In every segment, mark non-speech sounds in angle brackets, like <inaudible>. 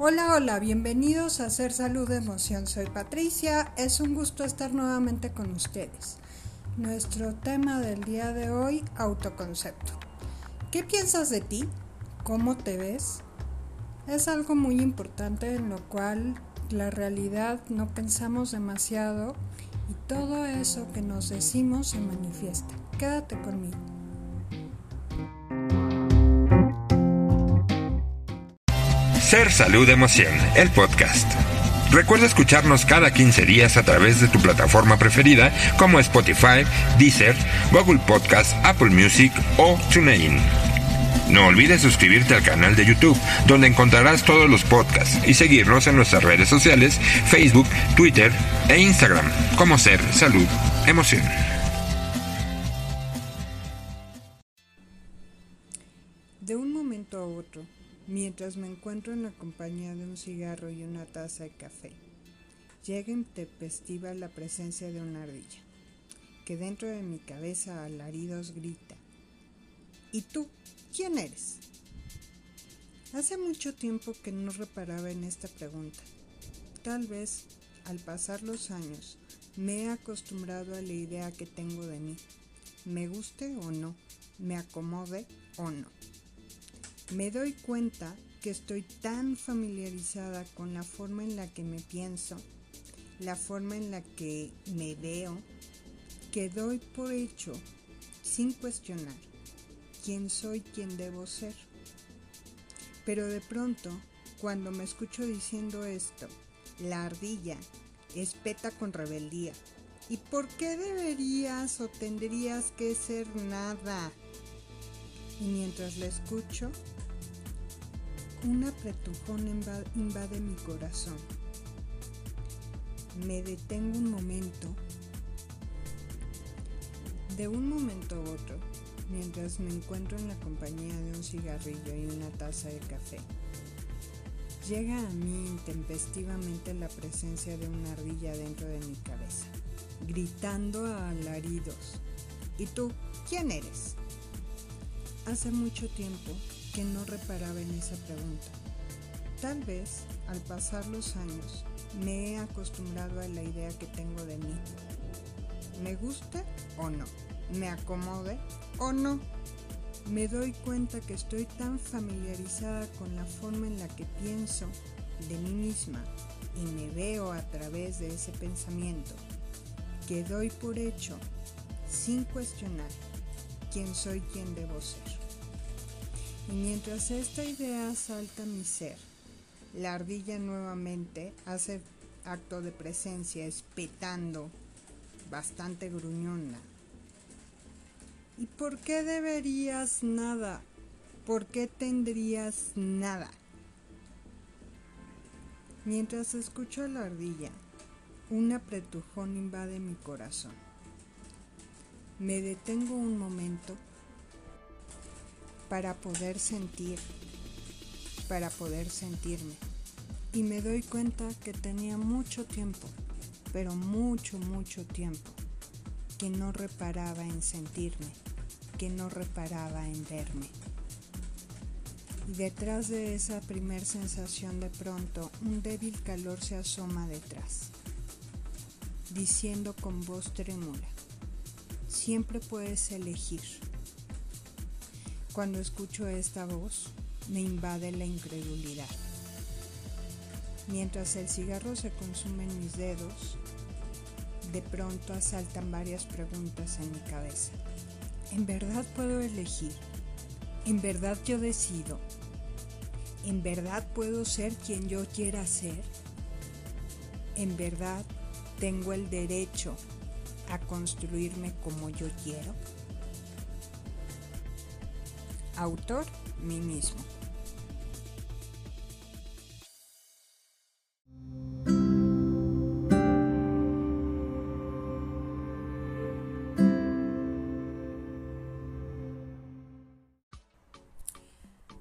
Hola, hola, bienvenidos a Hacer Salud Emoción. Soy Patricia, es un gusto estar nuevamente con ustedes. Nuestro tema del día de hoy, autoconcepto. ¿Qué piensas de ti? ¿Cómo te ves? Es algo muy importante en lo cual la realidad no pensamos demasiado y todo eso que nos decimos se manifiesta. Quédate conmigo. Ser Salud Emoción, el podcast. Recuerda escucharnos cada 15 días a través de tu plataforma preferida como Spotify, Deezer, Google Podcast, Apple Music o TuneIn. No olvides suscribirte al canal de YouTube, donde encontrarás todos los podcasts y seguirnos en nuestras redes sociales, Facebook, Twitter e Instagram, como Ser Salud Emoción. Mientras me encuentro en la compañía de un cigarro y una taza de café. Llega intempestiva la presencia de una ardilla, que dentro de mi cabeza alaridos grita. ¿Y tú? ¿Quién eres? Hace mucho tiempo que no reparaba en esta pregunta. Tal vez, al pasar los años, me he acostumbrado a la idea que tengo de mí. Me guste o no, me acomode o no me doy cuenta que estoy tan familiarizada con la forma en la que me pienso, la forma en la que me veo, que doy por hecho, sin cuestionar, quién soy, quién debo ser. Pero de pronto, cuando me escucho diciendo esto, la ardilla espeta con rebeldía. ¿Y por qué deberías o tendrías que ser nada? Y mientras la escucho, un apretujón invade mi corazón. Me detengo un momento. De un momento a otro, mientras me encuentro en la compañía de un cigarrillo y una taza de café, llega a mí intempestivamente la presencia de una ardilla dentro de mi cabeza, gritando a alaridos. ¿Y tú quién eres? Hace mucho tiempo que no reparaba en esa pregunta. Tal vez, al pasar los años, me he acostumbrado a la idea que tengo de mí. ¿Me guste o no? ¿Me acomode o no? Me doy cuenta que estoy tan familiarizada con la forma en la que pienso de mí misma y me veo a través de ese pensamiento que doy por hecho sin cuestionar quién soy, quién debo ser. Y mientras esta idea salta mi ser, la ardilla nuevamente hace acto de presencia espetando, bastante gruñona. ¿Y por qué deberías nada? ¿Por qué tendrías nada? Mientras escucho a la ardilla, un apretujón invade mi corazón. Me detengo un momento para poder sentir, para poder sentirme. Y me doy cuenta que tenía mucho tiempo, pero mucho, mucho tiempo, que no reparaba en sentirme, que no reparaba en verme. Y detrás de esa primer sensación de pronto, un débil calor se asoma detrás, diciendo con voz trémula, siempre puedes elegir cuando escucho esta voz, me invade la incredulidad. Mientras el cigarro se consume en mis dedos, de pronto asaltan varias preguntas en mi cabeza. ¿En verdad puedo elegir? ¿En verdad yo decido? ¿En verdad puedo ser quien yo quiera ser? ¿En verdad tengo el derecho a construirme como yo quiero? Autor, mí mismo.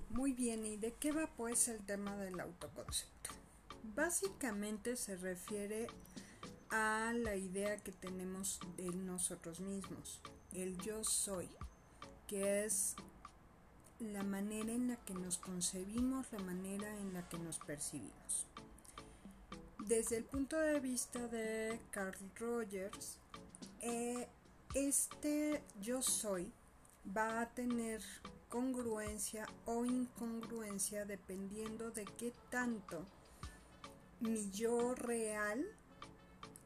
Muy bien, ¿y de qué va pues el tema del autoconcepto? Básicamente se refiere a la idea que tenemos de nosotros mismos, el yo soy, que es la manera en la que nos concebimos, la manera en la que nos percibimos. Desde el punto de vista de Carl Rogers, eh, este yo soy va a tener congruencia o incongruencia dependiendo de qué tanto mi yo real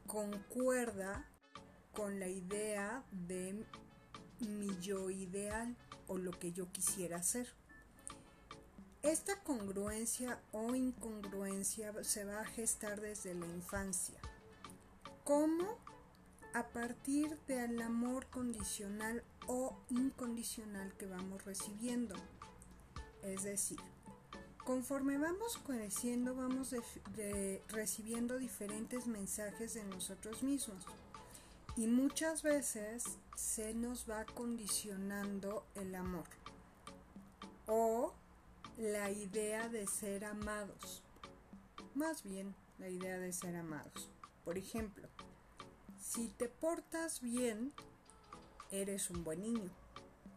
concuerda con la idea de mi yo ideal o lo que yo quisiera hacer. Esta congruencia o incongruencia se va a gestar desde la infancia. ¿Cómo? A partir del amor condicional o incondicional que vamos recibiendo. Es decir, conforme vamos creciendo vamos recibiendo diferentes mensajes de nosotros mismos. Y muchas veces se nos va condicionando el amor o la idea de ser amados. Más bien la idea de ser amados. Por ejemplo, si te portas bien, eres un buen niño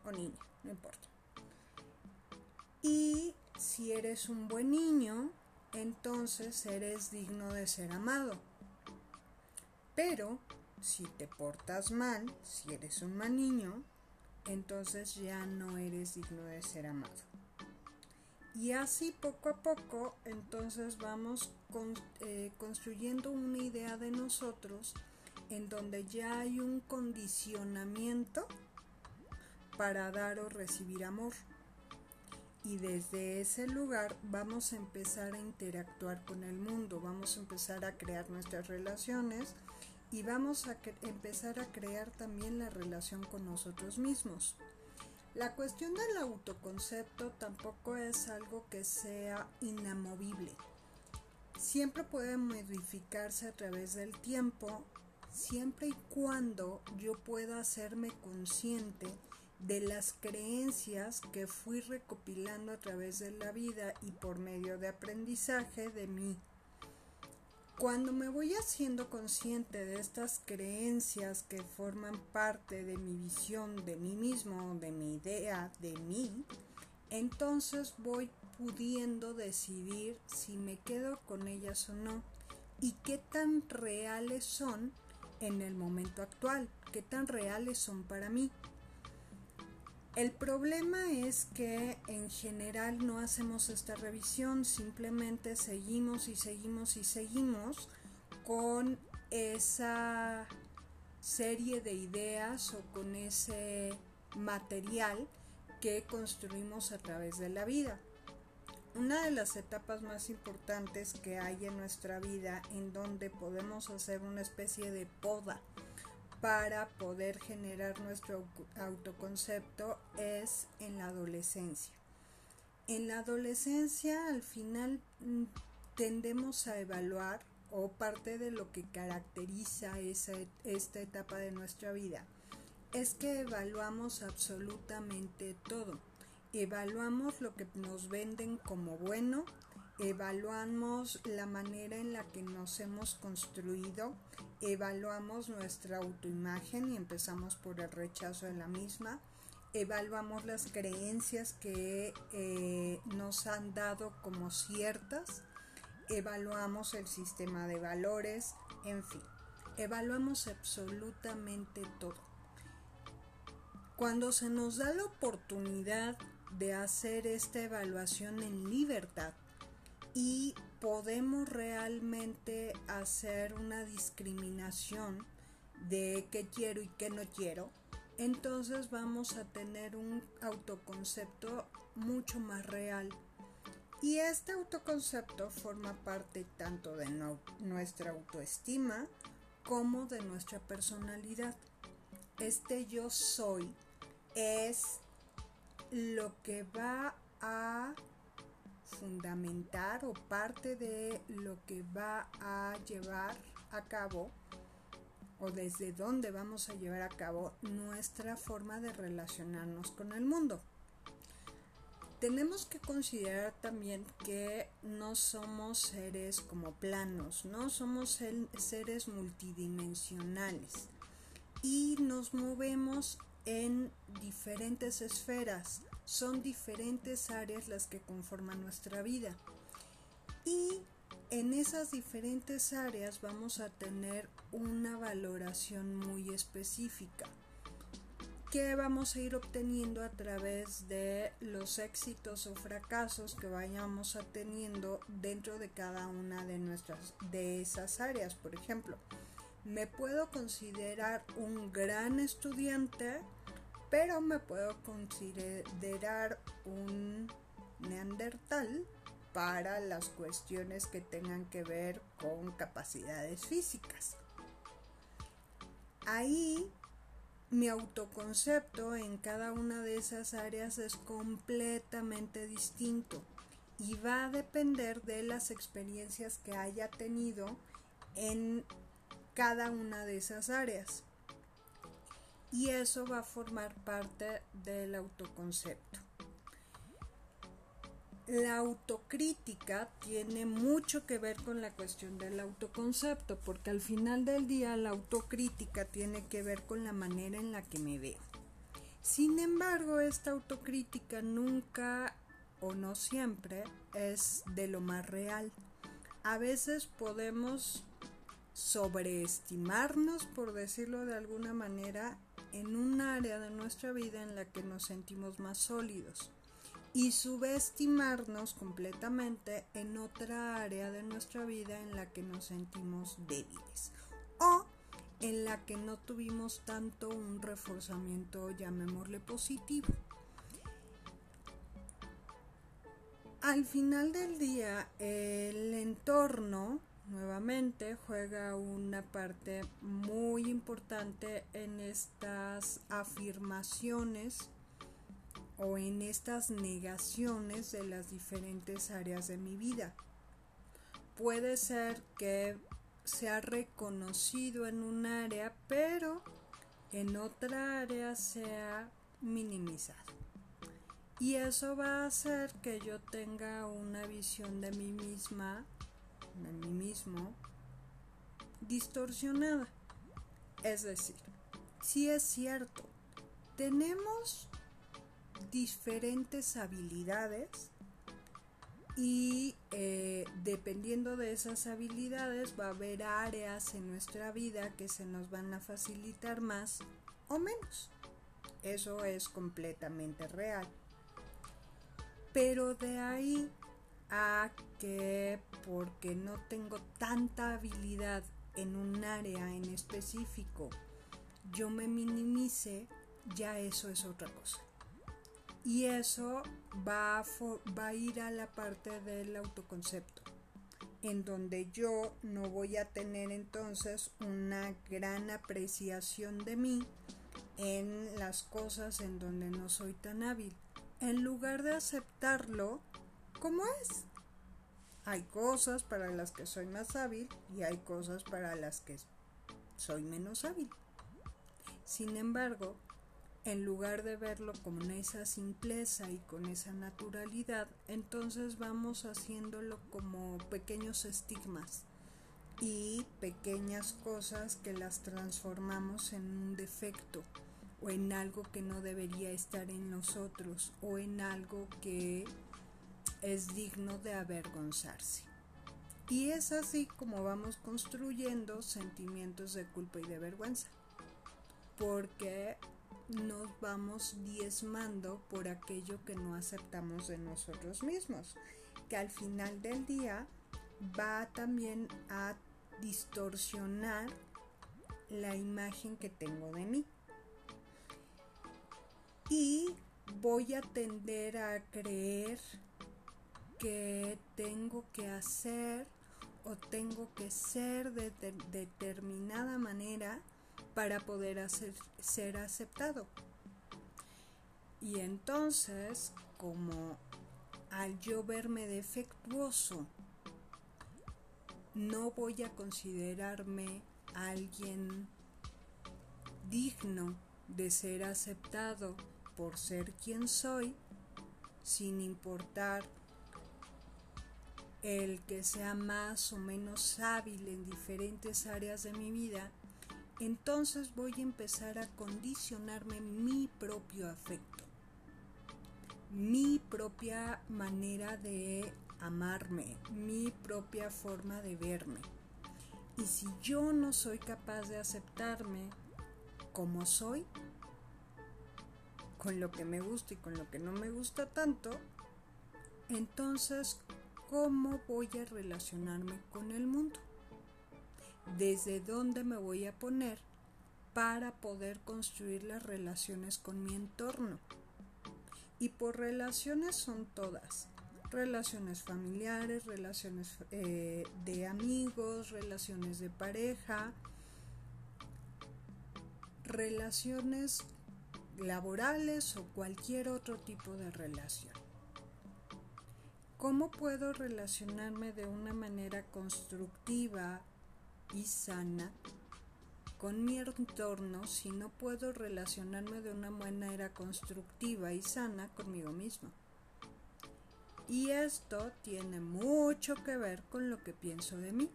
o niña, no importa. Y si eres un buen niño, entonces eres digno de ser amado. Pero si te portas mal, si eres un mal niño, entonces ya no eres digno de ser amado. Y así poco a poco, entonces vamos eh, construyendo una idea de nosotros en donde ya hay un condicionamiento para dar o recibir amor. Y desde ese lugar vamos a empezar a interactuar con el mundo, vamos a empezar a crear nuestras relaciones y vamos a empezar a crear también la relación con nosotros mismos. La cuestión del autoconcepto tampoco es algo que sea inamovible. Siempre puede modificarse a través del tiempo, siempre y cuando yo pueda hacerme consciente de las creencias que fui recopilando a través de la vida y por medio de aprendizaje de mí cuando me voy haciendo consciente de estas creencias que forman parte de mi visión de mí mismo, de mi idea de mí, entonces voy pudiendo decidir si me quedo con ellas o no y qué tan reales son en el momento actual, qué tan reales son para mí. El problema es que en general no hacemos esta revisión, simplemente seguimos y seguimos y seguimos con esa serie de ideas o con ese material que construimos a través de la vida. Una de las etapas más importantes que hay en nuestra vida en donde podemos hacer una especie de poda para poder generar nuestro autoconcepto es en la adolescencia. En la adolescencia al final mm, tendemos a evaluar o parte de lo que caracteriza esta etapa de nuestra vida es que evaluamos absolutamente todo. Evaluamos lo que nos venden como bueno, evaluamos la manera en la que nos hemos construido, evaluamos nuestra autoimagen y empezamos por el rechazo de la misma, evaluamos las creencias que eh, nos han dado como ciertas, evaluamos el sistema de valores, en fin, evaluamos absolutamente todo. Cuando se nos da la oportunidad de hacer esta evaluación en libertad, y podemos realmente hacer una discriminación de qué quiero y qué no quiero, entonces vamos a tener un autoconcepto mucho más real. Y este autoconcepto forma parte tanto de nuestra autoestima como de nuestra personalidad. Este yo soy es lo que va a fundamentar o parte de lo que va a llevar a cabo o desde dónde vamos a llevar a cabo nuestra forma de relacionarnos con el mundo. Tenemos que considerar también que no somos seres como planos, no somos seres multidimensionales y nos movemos en diferentes esferas son diferentes áreas las que conforman nuestra vida. Y en esas diferentes áreas vamos a tener una valoración muy específica que vamos a ir obteniendo a través de los éxitos o fracasos que vayamos teniendo dentro de cada una de nuestras de esas áreas. Por ejemplo, me puedo considerar un gran estudiante, pero me puedo considerar un neandertal para las cuestiones que tengan que ver con capacidades físicas. Ahí mi autoconcepto en cada una de esas áreas es completamente distinto y va a depender de las experiencias que haya tenido en cada una de esas áreas. Y eso va a formar parte del autoconcepto la autocrítica tiene mucho que ver con la cuestión del autoconcepto, porque al final del día la autocrítica tiene que ver con la manera en la que me veo. Sin embargo, esta autocrítica nunca o no siempre es de lo más real. A veces podemos sobreestimarnos, por decirlo de alguna manera, en un área de nuestra vida en la que nos sentimos más sólidos y subestimarnos completamente en otra área de nuestra vida en la que nos sentimos débiles o en la que no tuvimos tanto un reforzamiento, llamémosle positivo. Al final del día, el entorno nuevamente juega una parte muy importante en estas afirmaciones o en estas negaciones de las diferentes áreas de mi vida. Puede ser que sea reconocido en un área, pero en otra área sea minimizado. Y eso va a hacer que yo tenga una visión de mí misma, de mí mismo, distorsionada. Es decir, si es cierto, tenemos diferentes habilidades y eh, dependiendo de esas habilidades va a haber áreas en nuestra vida que se nos van a facilitar más o menos. Eso es completamente real. Pero de ahí a que porque no tengo tanta habilidad en un área en específico, yo me minimice, ya eso es otra cosa. Y eso va a, va a ir a la parte del autoconcepto, en donde yo no voy a tener entonces una gran apreciación de mí en las cosas en donde no soy tan hábil, en lugar de aceptarlo como es. Hay cosas para las que soy más hábil y hay cosas para las que soy menos hábil. Sin embargo, en lugar de verlo con esa simpleza y con esa naturalidad, entonces vamos haciéndolo como pequeños estigmas y pequeñas cosas que las transformamos en un defecto o en algo que no debería estar en nosotros o en algo que es digno de avergonzarse. Y es así como vamos construyendo sentimientos de culpa y de vergüenza. Porque nos vamos diezmando por aquello que no aceptamos de nosotros mismos, que al final del día va también a distorsionar la imagen que tengo de mí. Y voy a tender a creer que tengo que hacer o tengo que ser de, determinada manera para poder ser aceptado. Y entonces, como al yo verme defectuoso, no voy a considerarme alguien digno de ser aceptado por ser quien soy, sin importar el que sea más o menos hábil en diferentes áreas de mi vida, entonces voy a empezar a condicionarme mi propio afecto. mi propia manera de amarme, mi propia forma de verme. Y si yo no soy capaz de aceptarme como soy, con lo que me gusta y con lo que no me gusta tanto, entonces, ¿cómo voy a relacionarme con el mundo? ¿Desde dónde me voy a poner para poder construir las relaciones con mi entorno? Y por relaciones son todas. Relaciones familiares, relaciones eh, de amigos, relaciones de pareja, relaciones laborales o cualquier otro tipo de relación. ¿Cómo puedo relacionarme de una manera constructiva y sana con mi entorno si no puedo relacionarme de una manera constructiva y sana conmigo mismo? Y esto tiene mucho que ver con lo que pienso de mí,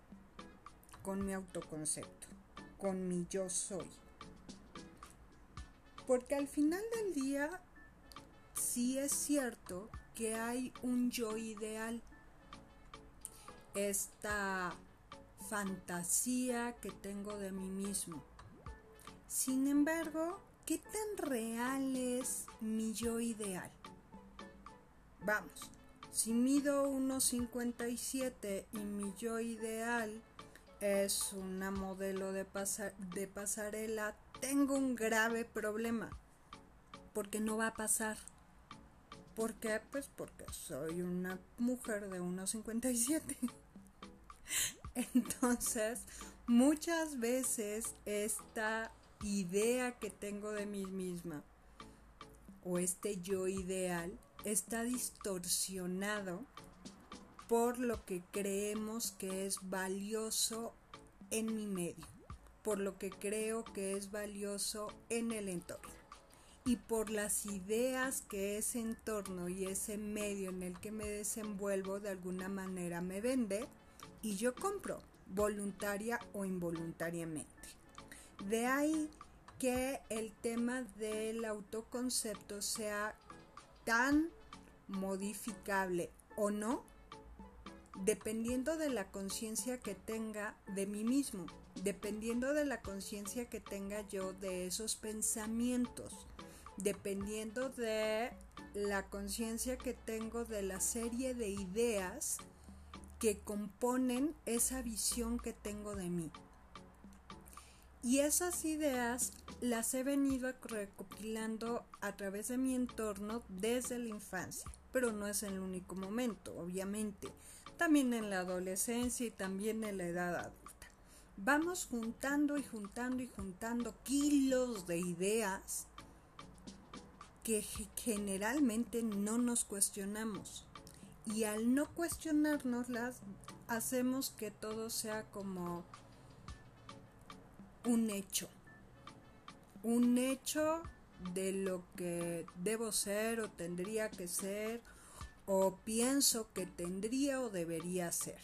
con mi autoconcepto, con mi yo soy. Porque al final del día sí es cierto que hay un yo ideal. Esta fantasía que tengo de mí mismo. Sin embargo, ¿qué tan real es mi yo ideal? Vamos, si mido 1,57 y mi yo ideal es una modelo de, de pasarela, tengo un grave problema. Porque no va a pasar. ¿Por qué? Pues porque soy una mujer de 1,57. <laughs> Entonces, muchas veces esta idea que tengo de mí misma o este yo ideal está distorsionado por lo que creemos que es valioso en mi medio, por lo que creo que es valioso en el entorno y por las ideas que ese entorno y ese medio en el que me desenvuelvo de alguna manera me vende y yo compro, voluntaria o involuntariamente. De ahí que el tema del autoconcepto sea tan modificable o no, dependiendo de la conciencia que tenga de mí mismo, dependiendo de la conciencia que tenga yo de esos pensamientos, dependiendo de la conciencia que tengo de la serie de ideas que componen esa visión que tengo de mí. Y esas ideas las he venido recopilando a través de mi entorno desde la infancia, pero no es el único momento, obviamente, también en la adolescencia y también en la edad adulta. Vamos juntando y juntando y juntando kilos de ideas que generalmente no nos cuestionamos. Y al no cuestionárnoslas, hacemos que todo sea como un hecho. Un hecho de lo que debo ser o tendría que ser o pienso que tendría o debería ser.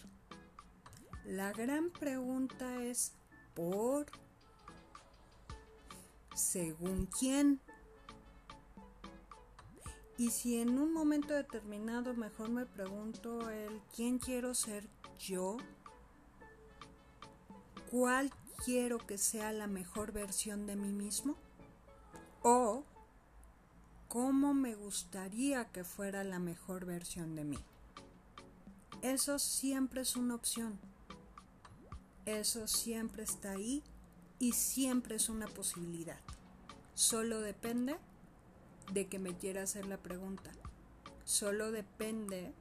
La gran pregunta es ¿por? ¿Según quién? Y si en un momento determinado mejor me pregunto el quién quiero ser yo, cuál quiero que sea la mejor versión de mí mismo? ¿O cómo me gustaría que fuera la mejor versión de mí? Eso siempre es una opción. Eso siempre está ahí y siempre es una posibilidad. Solo depende de que me quiera hacer la pregunta. Solo depende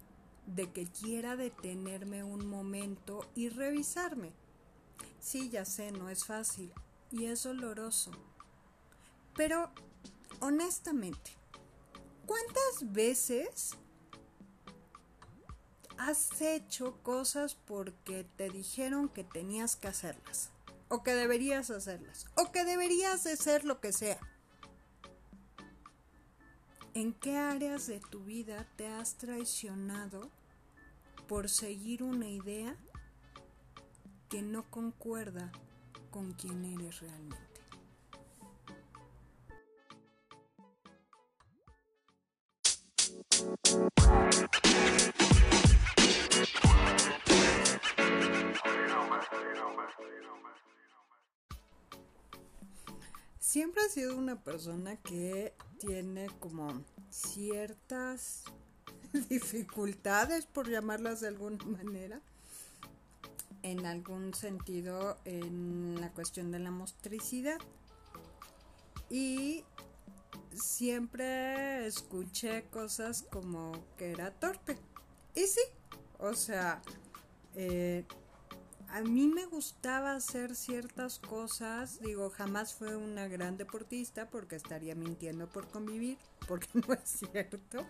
de que quiera detenerme un momento y revisarme Sí, ya sé, no es fácil y es doloroso. Pero, honestamente, ¿cuántas veces has hecho cosas porque te dijeron que tenías que hacerlas? O que deberías hacerlas. O que deberías de ser lo que sea. ¿En qué áreas de tu vida te has traicionado por seguir una idea que no concuerda con quien eres realmente. Siempre he sido una persona que tiene como ciertas <laughs> dificultades, por llamarlas de alguna manera, en algún sentido en la cuestión de la motricidad. Y siempre escuché cosas como que era torpe. Y sí, o sea, eh, a mí me gustaba hacer ciertas cosas, digo, jamás fue una gran deportista porque estaría mintiendo por convivir, <laughs> porque no es cierto.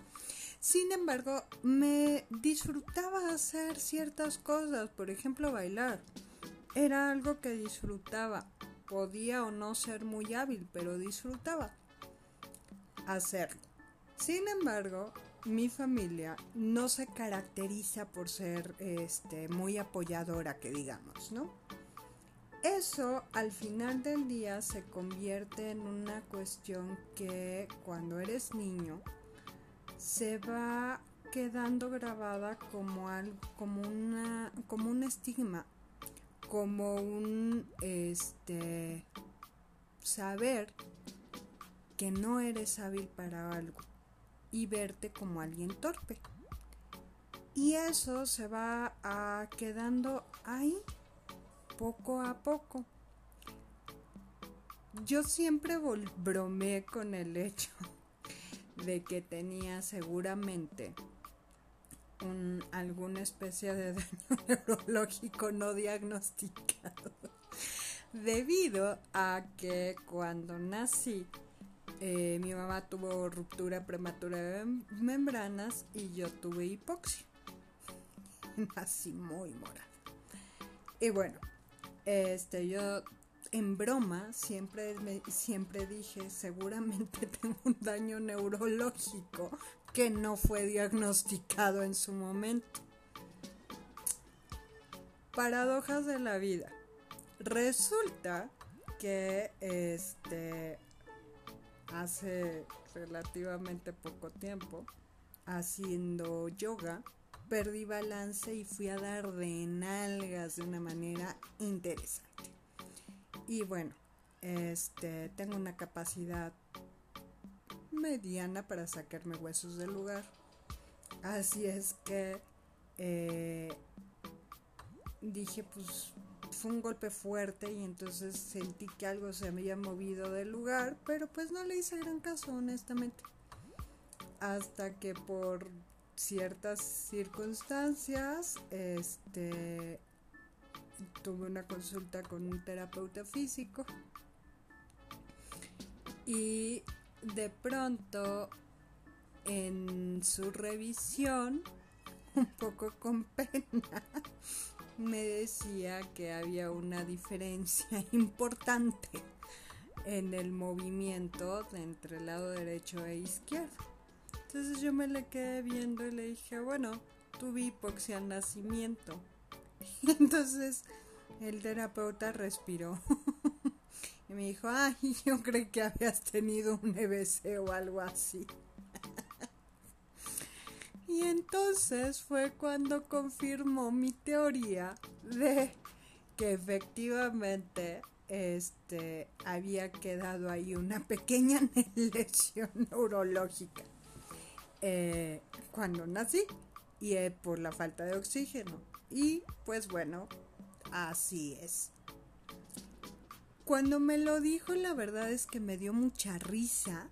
Sin embargo, me disfrutaba hacer ciertas cosas, por ejemplo, bailar. Era algo que disfrutaba. Podía o no ser muy hábil, pero disfrutaba hacerlo. Sin embargo, mi familia no se caracteriza por ser este, muy apoyadora, que digamos, ¿no? Eso al final del día se convierte en una cuestión que cuando eres niño se va quedando grabada como algo, como una, como un estigma, como un este saber que no eres hábil para algo y verte como alguien torpe. Y eso se va a quedando ahí poco a poco. Yo siempre bromeé con el hecho <laughs> de que tenía seguramente un, alguna especie de <laughs> daño neurológico no diagnosticado. <laughs> Debido a que cuando nací eh, mi mamá tuvo ruptura prematura de membranas y yo tuve hipoxia. <laughs> Así muy morada. Y bueno, este yo en broma siempre siempre dije, seguramente <laughs> tengo un daño neurológico que no fue diagnosticado en su momento. Paradojas de la vida. Resulta que este hace relativamente poco tiempo haciendo yoga, perdí balance y fui a dar de nalgas de una manera interesante. Y bueno, este tengo una capacidad mediana para sacarme huesos del lugar. Así es que eh, dije, pues fue un golpe fuerte y entonces sentí que algo se había movido del lugar, pero pues no le hice gran caso, honestamente. Hasta que por ciertas circunstancias, este, tuve una consulta con un terapeuta físico y de pronto en su revisión, <laughs> un poco con pena, me decía que había una diferencia <laughs> importante en el movimiento entre el lado derecho e izquierdo. Entonces yo me le quedé viendo y le dije, bueno, tuve hipoxia al nacimiento. <laughs> Entonces el terapeuta respiró <laughs> y me dijo, ay, yo creí que habías tenido un EBC o algo así. Y entonces fue cuando confirmó mi teoría de que efectivamente este había quedado ahí una pequeña <laughs> lesión neurológica eh, cuando nací y eh, por la falta de oxígeno. Y pues bueno así es. Cuando me lo dijo la verdad es que me dio mucha risa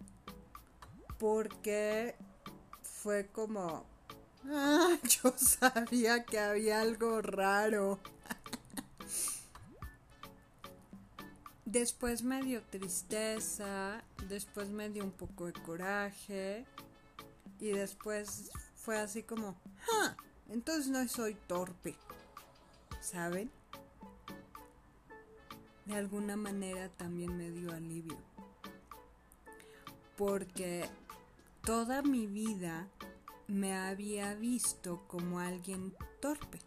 porque fue como, ah, <laughs> yo sabía que había algo raro. Después me dio tristeza, después me dio un poco de coraje y después fue así como, ah, entonces no soy torpe, ¿saben? De alguna manera también me dio alivio. Porque toda mi vida me había visto como alguien torpe.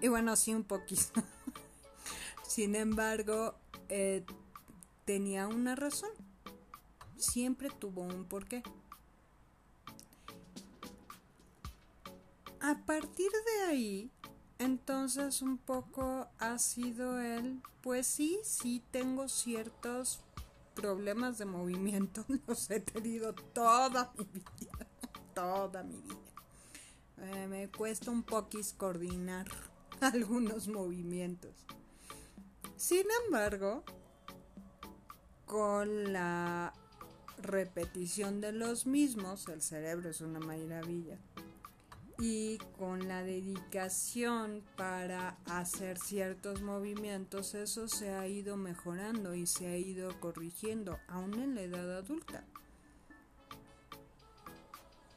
Y bueno, sí, un poquito. <laughs> Sin embargo, eh, tenía una razón. Siempre tuvo un porqué. a partir de ahí, entonces un poco ha sido el, pues sí, sí tengo ciertos problemas de movimiento, <laughs> los he tenido toda mi vida, toda mi vida. Eh, me cuesta un poquis coordinar <laughs> algunos movimientos. Sin embargo, con la repetición de los mismos, el cerebro es una maravilla. Y con la dedicación para hacer ciertos movimientos, eso se ha ido mejorando y se ha ido corrigiendo, aún en la edad adulta.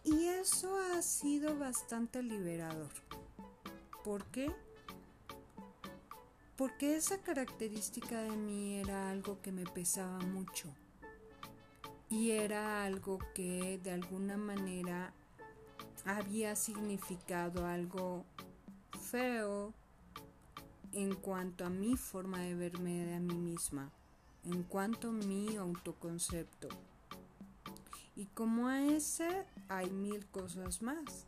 Y eso ha sido bastante liberador. ¿Por qué? Porque esa característica de mí era algo que me pesaba mucho y era algo que de alguna manera había significado algo feo en cuanto a mi forma de verme de a mí misma, en cuanto a mi autoconcepto. Y como a ese hay mil cosas más.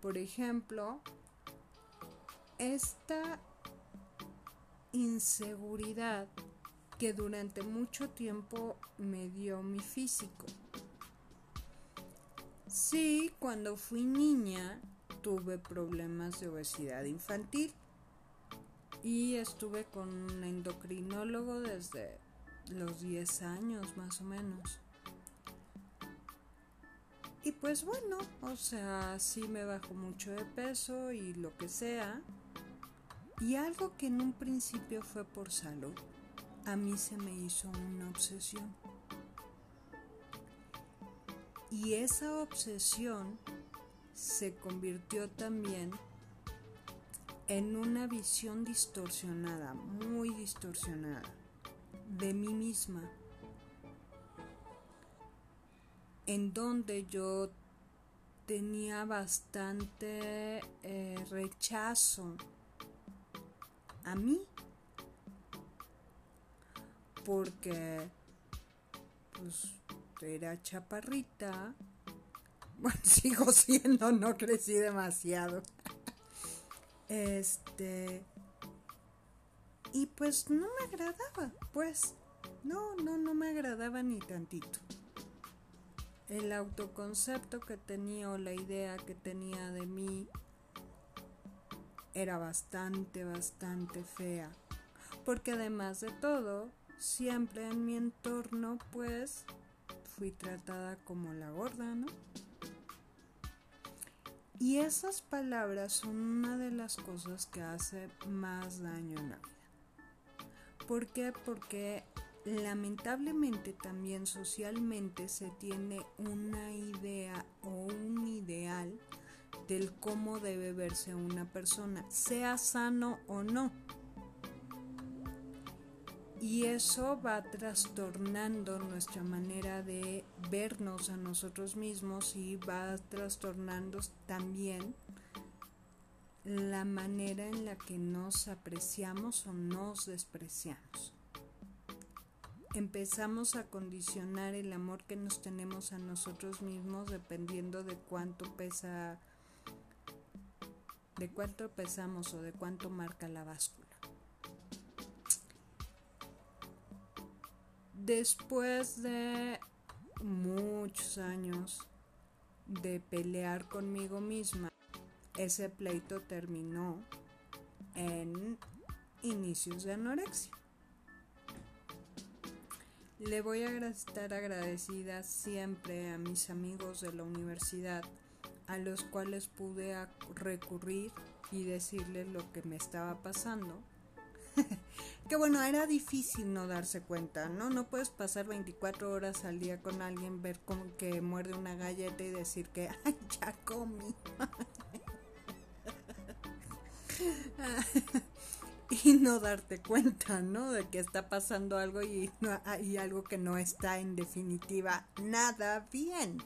Por ejemplo, esta inseguridad que durante mucho tiempo me dio mi físico. Sí, cuando fui niña tuve problemas de obesidad infantil y estuve con un endocrinólogo desde los 10 años más o menos. Y pues bueno, o sea, sí me bajo mucho de peso y lo que sea. Y algo que en un principio fue por salud a mí se me hizo una obsesión. Y esa obsesión se convirtió también en una visión distorsionada, muy distorsionada, de mí misma, en donde yo tenía bastante eh, rechazo a mí porque pues era chaparrita. <laughs> Bueno, sigo siendo, no crecí demasiado. <laughs> Este y pues no me agradaba, pues no, no, no me agradaba ni tantito. El autoconcepto que tenía o la idea que tenía de mí era bastante, bastante fea. Porque además de todo, siempre en mi entorno pues fui tratada como la gorda, ¿no? Y esas palabras son una de las cosas que hace más daño en la vida. ¿Por qué? Porque lamentablemente también socialmente se tiene una idea o un ideal del cómo debe verse una persona, sea sano o no. Y eso va trastornando nuestra manera de vernos a nosotros mismos y va trastornando también la manera en la que nos apreciamos o nos despreciamos. Empezamos a condicionar el amor que nos tenemos a nosotros mismos dependiendo de cuánto pesa, de cuánto pesamos o de cuánto marca la báscula. Después de muchos años de pelear conmigo misma, ese pleito terminó en inicios de anorexia. Le voy a estar agradecida siempre a mis amigos de la universidad a los cuales pude recurrir y decirles lo que me estaba pasando <laughs> que bueno, era difícil no darse cuenta, ¿no? No puedes pasar 24 horas al día con alguien, ver como que muerde una galleta y decir que, <laughs> ay, ya comí. <laughs> y no darte cuenta, ¿no? De que está pasando algo y, y algo que no está en definitiva nada bien.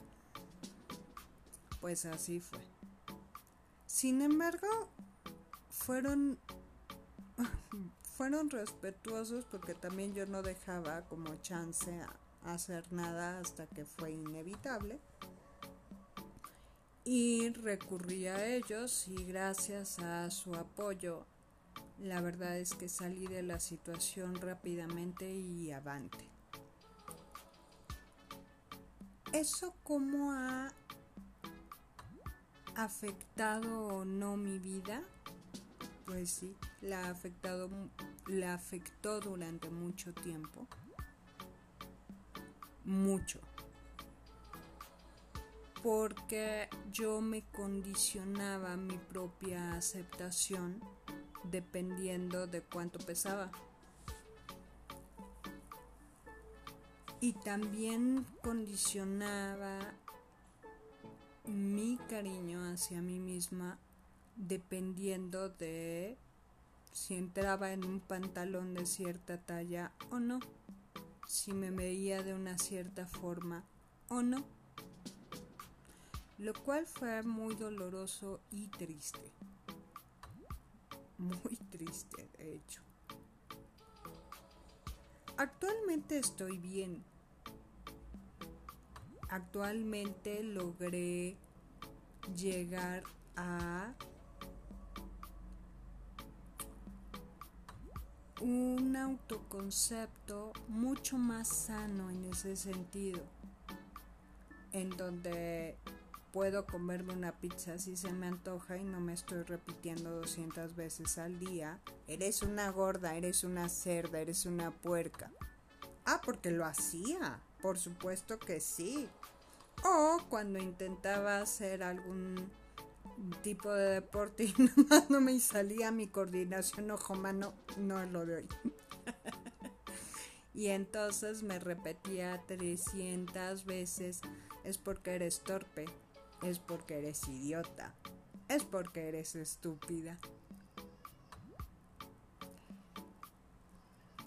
Pues así fue. Sin embargo, fueron <laughs> fueron respetuosos porque también yo no dejaba como chance hacer nada hasta que fue inevitable. y recurrí a ellos y gracias a su apoyo la verdad es que salí de la situación rápidamente y avante. ¿Eso cómo ha afectado o no mi vida? Pues sí, la ha afectado, la afectó durante mucho tiempo. Mucho. Porque yo me condicionaba mi propia aceptación dependiendo de cuánto pesaba. Y también condicionaba mi cariño hacia mí misma dependiendo de si entraba en un pantalón de cierta talla o no, si me veía de una cierta forma o no, lo cual fue muy doloroso y triste muy triste, de hecho. Actualmente estoy bien. Actualmente logré llegar a un autoconcepto mucho más sano en ese sentido, en donde puedo comerme una pizza si se me antoja y no me estoy repitiendo 200 veces al día. Eres una gorda, eres una cerda, eres una puerca. Ah, porque lo hacía. Por supuesto que sí. O cuando intentaba hacer algún tipo de deporte y nomás <laughs> no me salía mi coordinación ojo-mano, no lo doy. <laughs> y entonces me repetía 300 veces, es porque eres torpe, es porque eres idiota, es porque eres estúpida.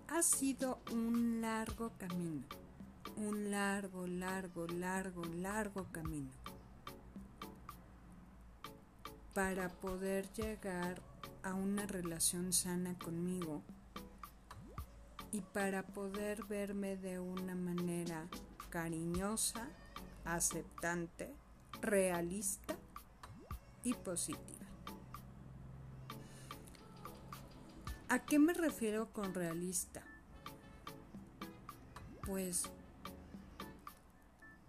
Ha sido un largo camino, un largo, largo, largo, largo camino. Para poder llegar a una relación sana conmigo y para poder verme de una manera cariñosa, aceptante realista y positiva. ¿A qué me refiero con realista? Pues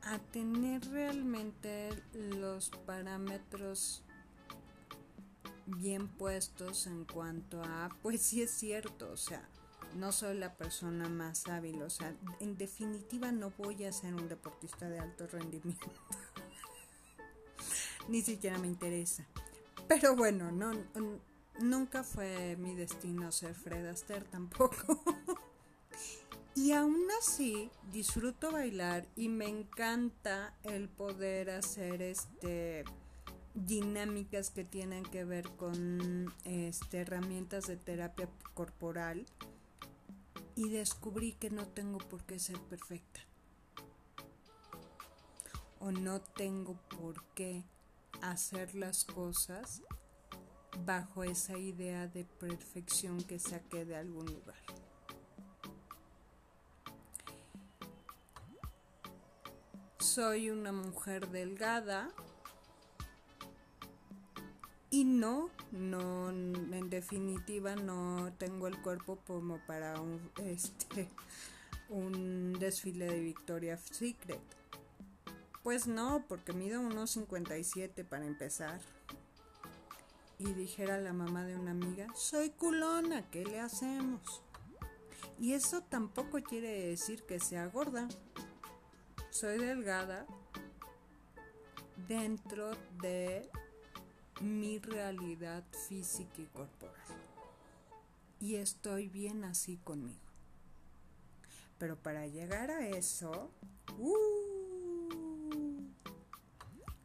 a tener realmente los parámetros bien puestos en cuanto a, pues sí es cierto, o sea, no soy la persona más hábil, o sea, en definitiva no voy a ser un deportista de alto rendimiento ni siquiera me interesa. Pero bueno, no, nunca fue mi destino ser Fred Astaire tampoco. <laughs> y aún así disfruto bailar y me encanta el poder hacer este dinámicas que tienen que ver con este, herramientas de terapia corporal y descubrí que no tengo por qué ser perfecta o no tengo por qué hacer las cosas bajo esa idea de perfección que saqué de algún lugar. Soy una mujer delgada y no, no, en definitiva no tengo el cuerpo como para un, <laughs> este, un desfile de Victoria's Secret pues no, porque mido unos 57 para empezar. Y dijera la mamá de una amiga, soy culona, ¿qué le hacemos? Y eso tampoco quiere decir que sea gorda. Soy delgada dentro de mi realidad física y corporal. Y estoy bien así conmigo. Pero para llegar a eso, uh,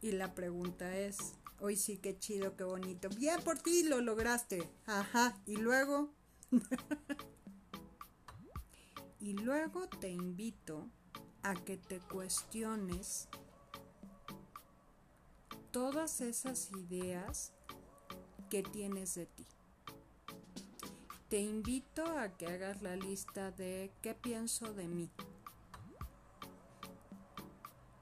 y la pregunta es, hoy sí, qué chido, qué bonito. Bien por ti, lo lograste. Ajá. Y luego... <laughs> y luego te invito a que te cuestiones todas esas ideas que tienes de ti. Te invito a que hagas la lista de qué pienso de mí.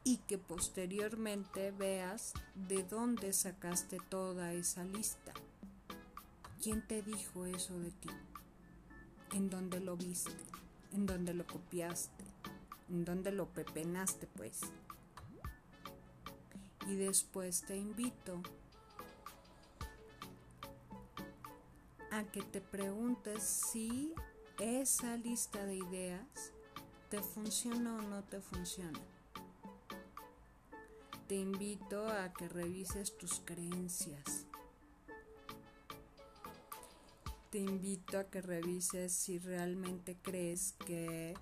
Y que posteriormente veas de dónde sacaste toda esa lista. ¿Quién te dijo eso de ti? ¿En dónde lo viste? ¿En dónde lo copiaste? ¿En dónde lo pepenaste pues? Y después te invito a que te preguntes si esa lista de ideas te funciona o no te funciona te invito a que revises tus creencias. Te invito a que revises si realmente crees que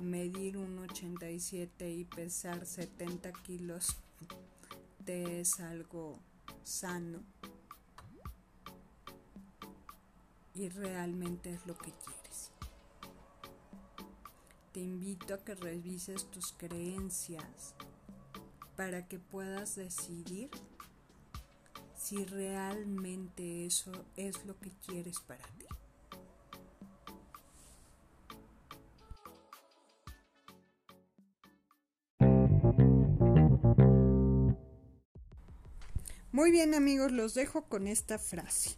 medir un 87 y pesar 70 kilos te es algo sano y realmente es lo que quieres. Te invito a que revises tus creencias para que puedas decidir si realmente eso es lo que quieres para ti. Muy bien amigos, los dejo con esta frase.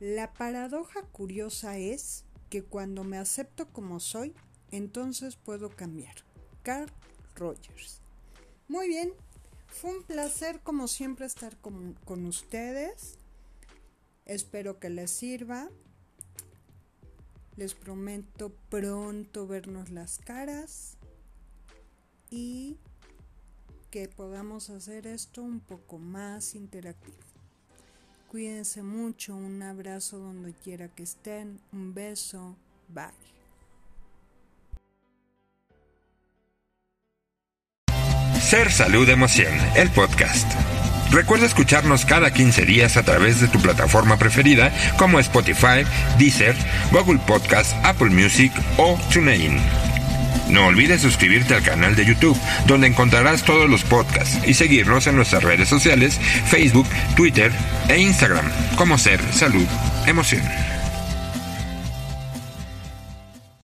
La paradoja curiosa es que cuando me acepto como soy, entonces puedo cambiar. Carl Rogers. Muy bien, fue un placer como siempre estar con, con ustedes. Espero que les sirva. Les prometo pronto vernos las caras y que podamos hacer esto un poco más interactivo. Cuídense mucho, un abrazo donde quiera que estén, un beso, bye. Ser Salud Emoción, el podcast. Recuerda escucharnos cada 15 días a través de tu plataforma preferida como Spotify, Deezer, Google Podcast, Apple Music o TuneIn. No olvides suscribirte al canal de YouTube, donde encontrarás todos los podcasts y seguirnos en nuestras redes sociales, Facebook, Twitter e Instagram como Ser Salud Emoción.